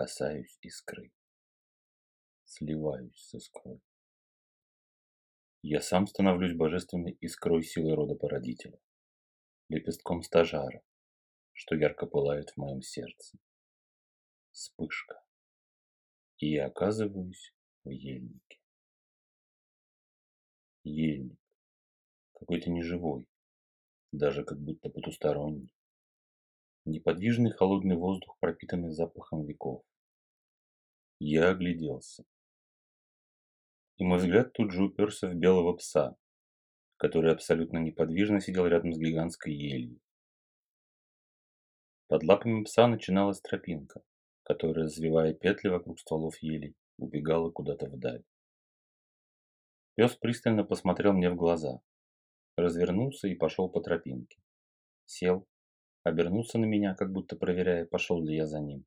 касаюсь искры, сливаюсь с искрой. Я сам становлюсь божественной искрой силы рода породителя, лепестком стажара, что ярко пылает в моем сердце. Вспышка. И я оказываюсь в ельнике. Ельник. Какой-то неживой, даже как будто потусторонний. Неподвижный холодный воздух, пропитанный запахом веков. Я огляделся. И мой взгляд тут же уперся в белого пса, который абсолютно неподвижно сидел рядом с гигантской елью. Под лапами пса начиналась тропинка, которая, развивая петли вокруг стволов елей, убегала куда-то вдаль. Пес пристально посмотрел мне в глаза, развернулся и пошел по тропинке. Сел, обернулся на меня, как будто проверяя, пошел ли я за ним.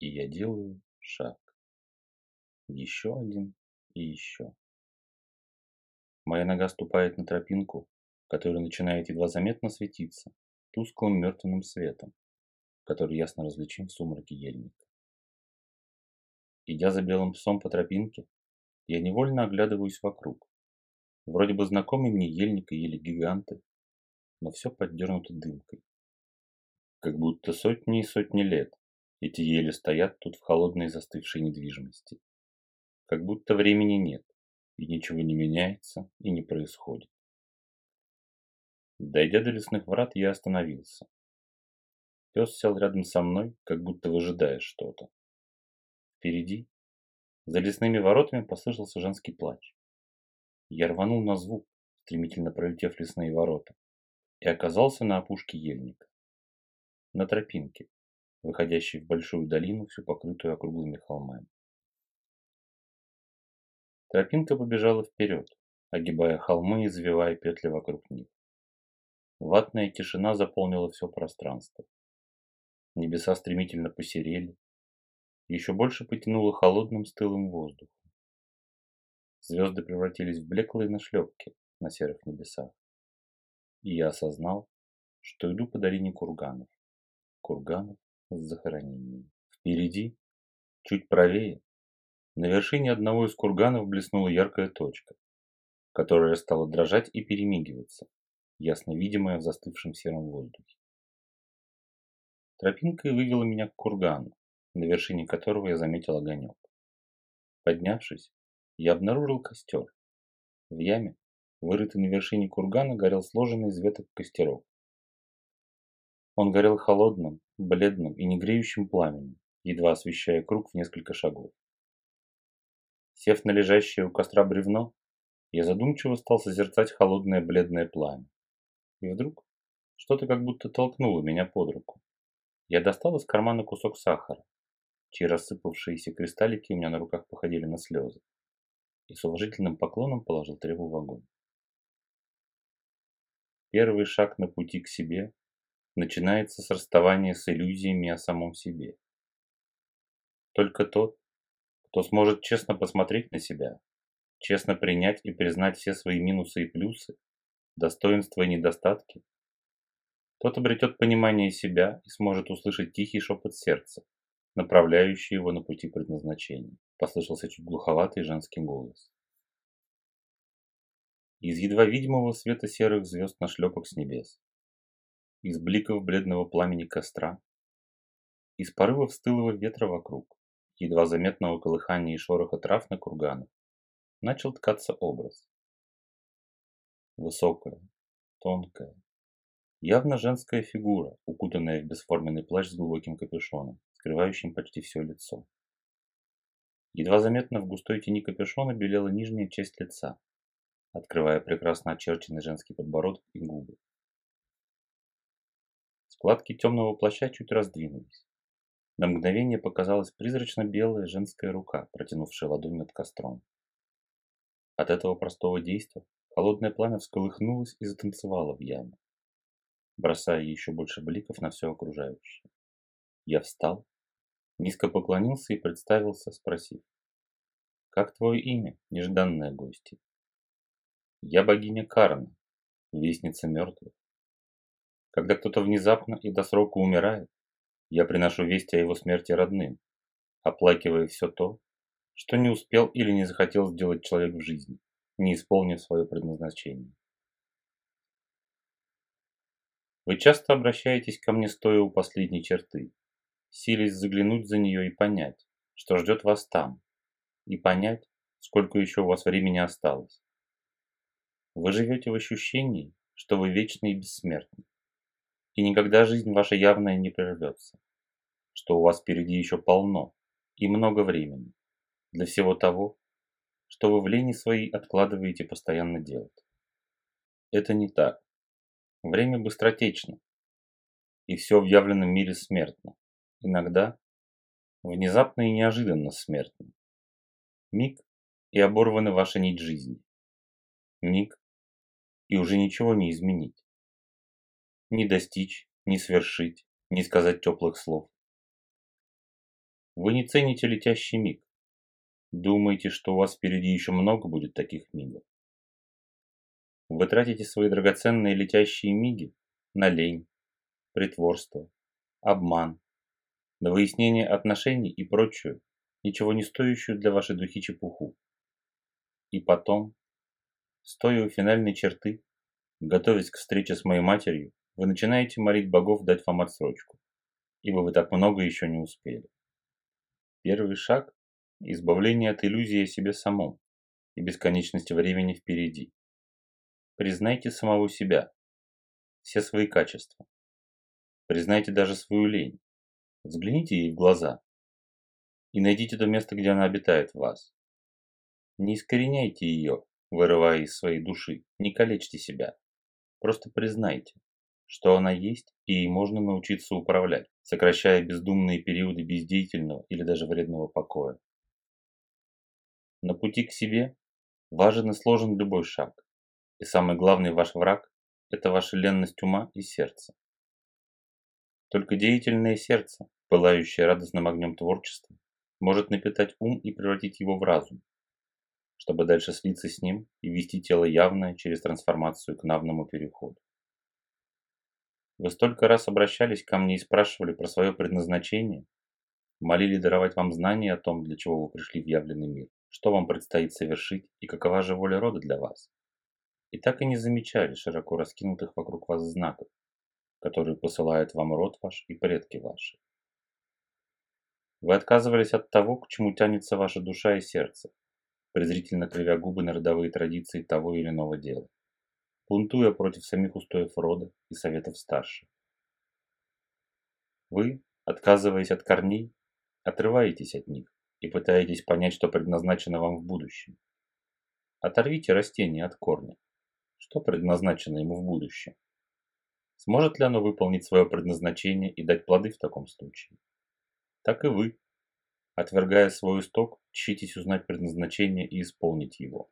И я делаю шаг. Еще один и еще. Моя нога ступает на тропинку, которая начинает едва заметно светиться тусклым мертвенным светом, который ясно различим в сумраке ельника. Идя за белым псом по тропинке, я невольно оглядываюсь вокруг. Вроде бы знакомый мне ельник и ели гиганты, но все поддернуто дымкой. Как будто сотни и сотни лет эти ели стоят тут в холодной застывшей недвижимости. Как будто времени нет, и ничего не меняется и не происходит. Дойдя до лесных врат, я остановился. Пес сел рядом со мной, как будто выжидая что-то. Впереди, за лесными воротами, послышался женский плач. Я рванул на звук, стремительно пролетев лесные ворота, и оказался на опушке ельника на тропинке, выходящей в большую долину, всю покрытую округлыми холмами. Тропинка побежала вперед, огибая холмы и завивая петли вокруг них. Ватная тишина заполнила все пространство. Небеса стремительно посерели, еще больше потянуло холодным стылым воздухом. Звезды превратились в блеклые нашлепки на серых небесах. И я осознал, что иду по долине курганов курганов с захоронениями. Впереди, чуть правее, на вершине одного из курганов блеснула яркая точка, которая стала дрожать и перемигиваться, ясно видимая в застывшем сером воздухе. Тропинка вывела меня к кургану, на вершине которого я заметил огонек. Поднявшись, я обнаружил костер. В яме, вырытой на вершине кургана, горел сложенный из веток костерок. Он горел холодным, бледным и негреющим пламенем, едва освещая круг в несколько шагов. Сев на лежащее у костра бревно, я задумчиво стал созерцать холодное бледное пламя. И вдруг что-то как будто толкнуло меня под руку. Я достал из кармана кусок сахара, чьи рассыпавшиеся кристаллики у меня на руках походили на слезы, и с уважительным поклоном положил требу в огонь. Первый шаг на пути к себе начинается с расставания с иллюзиями о самом себе. Только тот, кто сможет честно посмотреть на себя, честно принять и признать все свои минусы и плюсы, достоинства и недостатки, тот обретет понимание себя и сможет услышать тихий шепот сердца, направляющий его на пути предназначения. Послышался чуть глуховатый женский голос. Из едва видимого света серых звезд на шлепок с небес из бликов бледного пламени костра, из порывов стылого ветра вокруг, едва заметного колыхания и шороха трав на курганах, начал ткаться образ. Высокая, тонкая, явно женская фигура, укутанная в бесформенный плащ с глубоким капюшоном, скрывающим почти все лицо. Едва заметно в густой тени капюшона белела нижняя часть лица, открывая прекрасно очерченный женский подбородок и губы. Складки темного плаща чуть раздвинулись. На мгновение показалась призрачно белая женская рука, протянувшая ладонь над костром. От этого простого действия холодное пламя всколыхнулось и затанцевало в яме, бросая еще больше бликов на все окружающее. Я встал, низко поклонился и представился, спросив, «Как твое имя, нежданная гостья?» «Я богиня Карна, вестница мертвых. Когда кто-то внезапно и до срока умирает, я приношу весть о его смерти родным, оплакивая все то, что не успел или не захотел сделать человек в жизни, не исполнив свое предназначение. Вы часто обращаетесь ко мне стоя у последней черты, силясь заглянуть за нее и понять, что ждет вас там, и понять, сколько еще у вас времени осталось. Вы живете в ощущении, что вы вечны и бессмертны и никогда жизнь ваша явная не прервется, что у вас впереди еще полно и много времени для всего того, что вы в лени своей откладываете постоянно делать. Это не так. Время быстротечно, и все в явленном мире смертно. Иногда внезапно и неожиданно смертно. Миг, и оборваны ваша нить жизни. Миг, и уже ничего не изменить ни достичь, ни свершить, ни сказать теплых слов. Вы не цените летящий миг. Думаете, что у вас впереди еще много будет таких мигов. Вы тратите свои драгоценные летящие миги на лень, притворство, обман, на выяснение отношений и прочую, ничего не стоящую для вашей духи чепуху. И потом, стоя у финальной черты, готовясь к встрече с моей матерью, вы начинаете молить богов дать вам отсрочку, ибо вы так много еще не успели. Первый шаг – избавление от иллюзии о себе самом и бесконечности времени впереди. Признайте самого себя, все свои качества. Признайте даже свою лень. Взгляните ей в глаза и найдите то место, где она обитает в вас. Не искореняйте ее, вырывая из своей души, не калечьте себя. Просто признайте, что она есть и можно научиться управлять, сокращая бездумные периоды бездеятельного или даже вредного покоя. На пути к себе важен и сложен любой шаг, и самый главный ваш враг – это ваша ленность ума и сердца. Только деятельное сердце, пылающее радостным огнем творчества, может напитать ум и превратить его в разум, чтобы дальше слиться с ним и вести тело явное через трансформацию к навному переходу. Вы столько раз обращались ко мне и спрашивали про свое предназначение, молили даровать вам знания о том, для чего вы пришли в явленный мир, что вам предстоит совершить и какова же воля рода для вас. И так и не замечали широко раскинутых вокруг вас знаков, которые посылают вам род ваш и предки ваши. Вы отказывались от того, к чему тянется ваша душа и сердце, презрительно кривя губы на родовые традиции того или иного дела бунтуя против самих устоев рода и советов старших. Вы, отказываясь от корней, отрываетесь от них и пытаетесь понять, что предназначено вам в будущем. Оторвите растение от корня. Что предназначено ему в будущем? Сможет ли оно выполнить свое предназначение и дать плоды в таком случае? Так и вы, отвергая свой исток, чтитесь узнать предназначение и исполнить его.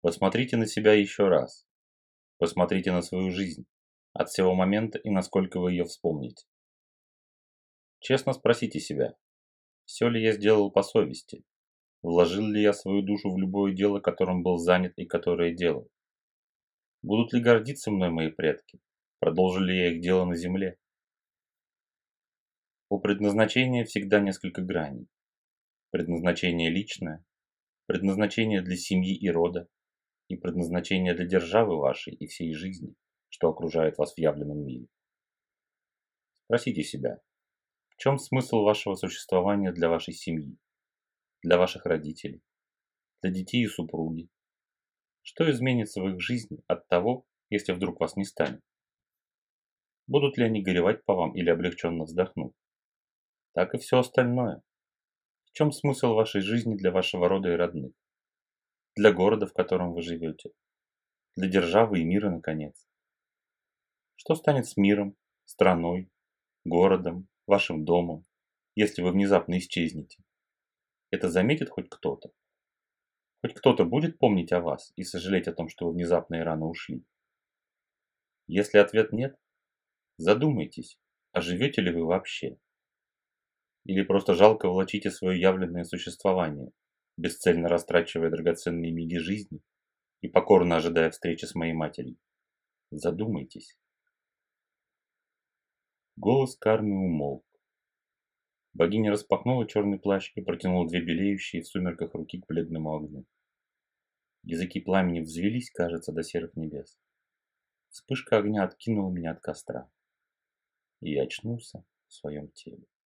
Посмотрите на себя еще раз Посмотрите на свою жизнь от всего момента и насколько вы ее вспомните. Честно спросите себя, все ли я сделал по совести, вложил ли я свою душу в любое дело, которым был занят и которое делал. Будут ли гордиться мной мои предки, продолжили ли я их дело на земле. У предназначения всегда несколько граней. Предназначение личное, предназначение для семьи и рода, и предназначение для державы вашей и всей жизни, что окружает вас в явленном мире. Спросите себя, в чем смысл вашего существования для вашей семьи, для ваших родителей, для детей и супруги? Что изменится в их жизни от того, если вдруг вас не станет? Будут ли они горевать по вам или облегченно вздохнуть? Так и все остальное. В чем смысл вашей жизни для вашего рода и родных? Для города, в котором вы живете, для державы и мира, наконец. Что станет с миром, страной, городом, вашим домом, если вы внезапно исчезнете? Это заметит хоть кто-то? Хоть кто-то будет помнить о вас и сожалеть о том, что вы внезапно и рано ушли? Если ответ нет, задумайтесь, а живете ли вы вообще? Или просто жалко влачите свое явленное существование, бесцельно растрачивая драгоценные миги жизни и покорно ожидая встречи с моей матерью? Задумайтесь. Голос Карны умолк. Богиня распахнула черный плащ и протянула две белеющие в сумерках руки к бледному огню. Языки пламени взвелись, кажется, до серых небес. Вспышка огня откинула меня от костра. И я очнулся в своем теле.